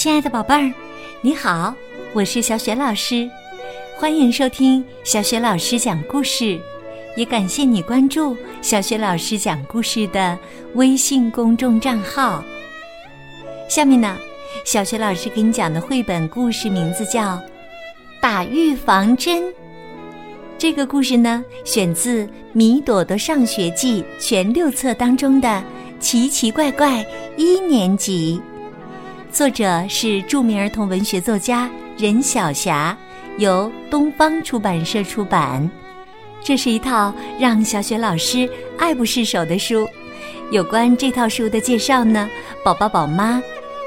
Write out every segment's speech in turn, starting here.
亲爱的宝贝儿，你好，我是小雪老师，欢迎收听小雪老师讲故事，也感谢你关注小雪老师讲故事的微信公众账号。下面呢，小雪老师给你讲的绘本故事名字叫《打预防针》。这个故事呢，选自《米朵朵上学记》全六册当中的《奇奇怪怪一年级》，作者是著名儿童文学作家任晓霞，由东方出版社出版。这是一套让小雪老师爱不释手的书。有关这套书的介绍呢，宝宝宝妈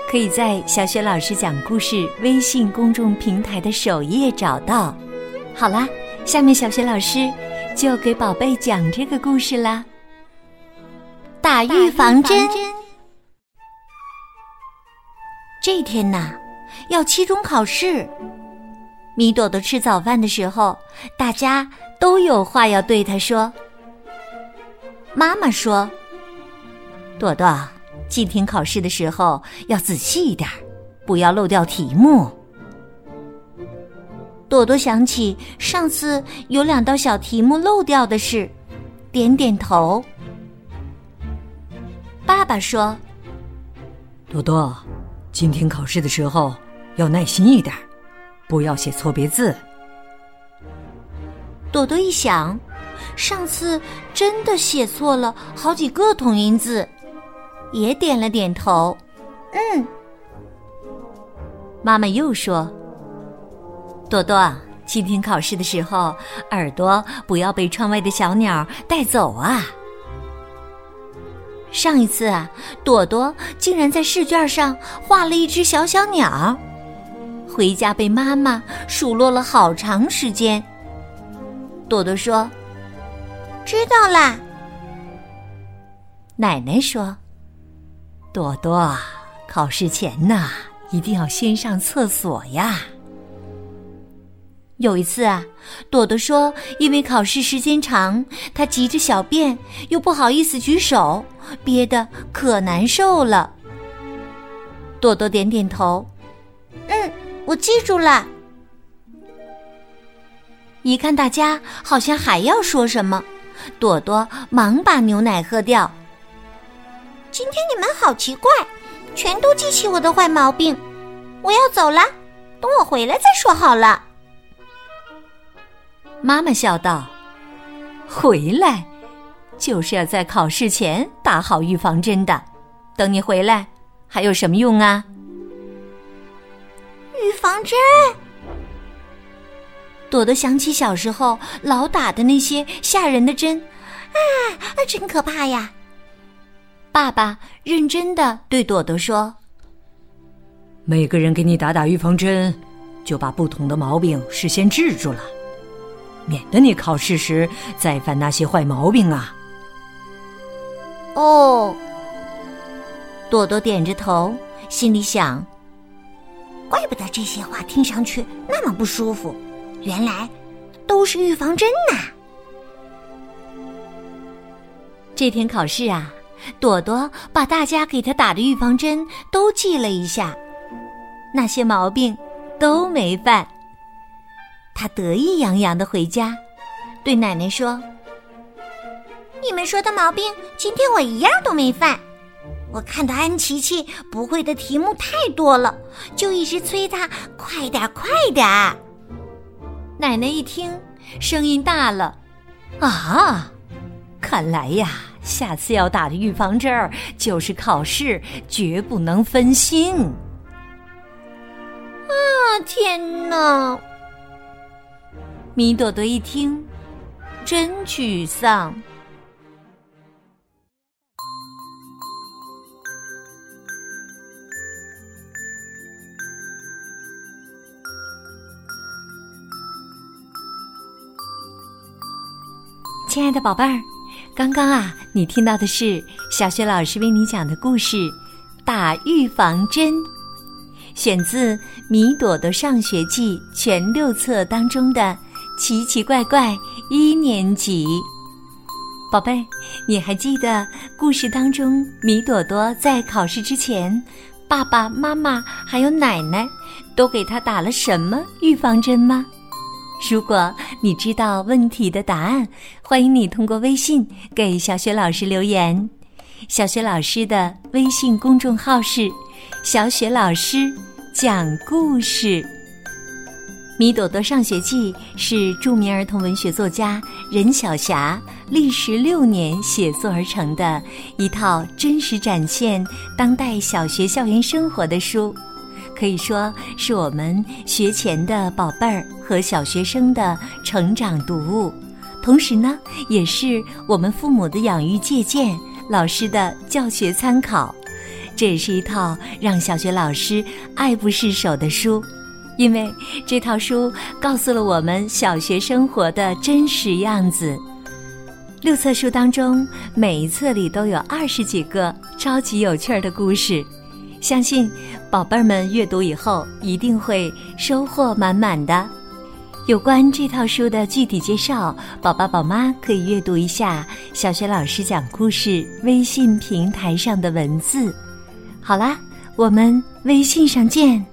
可以在小雪老师讲故事微信公众平台的首页找到。好啦。下面，小雪老师就给宝贝讲这个故事啦。打预防针。这天呐，要期中考试。米朵朵吃早饭的时候，大家都有话要对她说。妈妈说：“朵朵，今天考试的时候要仔细一点，不要漏掉题目。”朵朵想起上次有两道小题目漏掉的事，点点头。爸爸说：“朵朵，今天考试的时候要耐心一点，不要写错别字。”朵朵一想，上次真的写错了好几个同音字，也点了点头。嗯。妈妈又说。朵朵，今天考试的时候，耳朵不要被窗外的小鸟带走啊！上一次啊，朵朵竟然在试卷上画了一只小小鸟，回家被妈妈数落了好长时间。朵朵说：“知道啦。”奶奶说：“朵朵，考试前呐，一定要先上厕所呀。”有一次啊，朵朵说，因为考试时间长，她急着小便，又不好意思举手，憋得可难受了。朵朵点点头，嗯，我记住了。一看大家好像还要说什么，朵朵忙把牛奶喝掉。今天你们好奇怪，全都记起我的坏毛病。我要走了，等我回来再说好了。妈妈笑道：“回来，就是要在考试前打好预防针的。等你回来，还有什么用啊？”预防针。朵朵想起小时候老打的那些吓人的针，啊，真可怕呀！爸爸认真的对朵朵说：“每个人给你打打预防针，就把不同的毛病事先治住了。”免得你考试时再犯那些坏毛病啊！哦，朵朵点着头，心里想：怪不得这些话听上去那么不舒服，原来都是预防针呐！这天考试啊，朵朵把大家给他打的预防针都记了一下，那些毛病都没犯。他得意洋洋的回家，对奶奶说：“你们说的毛病，今天我一样都没犯。我看到安琪琪不会的题目太多了，就一直催他快点快点。”奶奶一听，声音大了：“啊，看来呀，下次要打的预防针儿就是考试绝不能分心。”啊，天哪！米朵朵一听，真沮丧。亲爱的宝贝儿，刚刚啊，你听到的是小雪老师为你讲的故事《打预防针》，选自《米朵朵上学记》全六册当中的。奇奇怪怪一年级，宝贝，你还记得故事当中米朵朵在考试之前爸爸妈妈还有奶奶都给他打了什么预防针吗？如果你知道问题的答案，欢迎你通过微信给小雪老师留言。小雪老师的微信公众号是“小雪老师讲故事”。《米朵朵上学记》是著名儿童文学作家任晓霞历时六年写作而成的一套真实展现当代小学校园生活的书。可以说是我们学前的宝贝儿和小学生的成长读物，同时呢，也是我们父母的养育借鉴、老师的教学参考。这也是一套让小学老师爱不释手的书，因为这套书告诉了我们小学生活的真实样子。六册书当中，每一册里都有二十几个超级有趣儿的故事。相信宝贝儿们阅读以后一定会收获满满的。有关这套书的具体介绍，宝宝宝妈可以阅读一下小学老师讲故事微信平台上的文字。好啦，我们微信上见。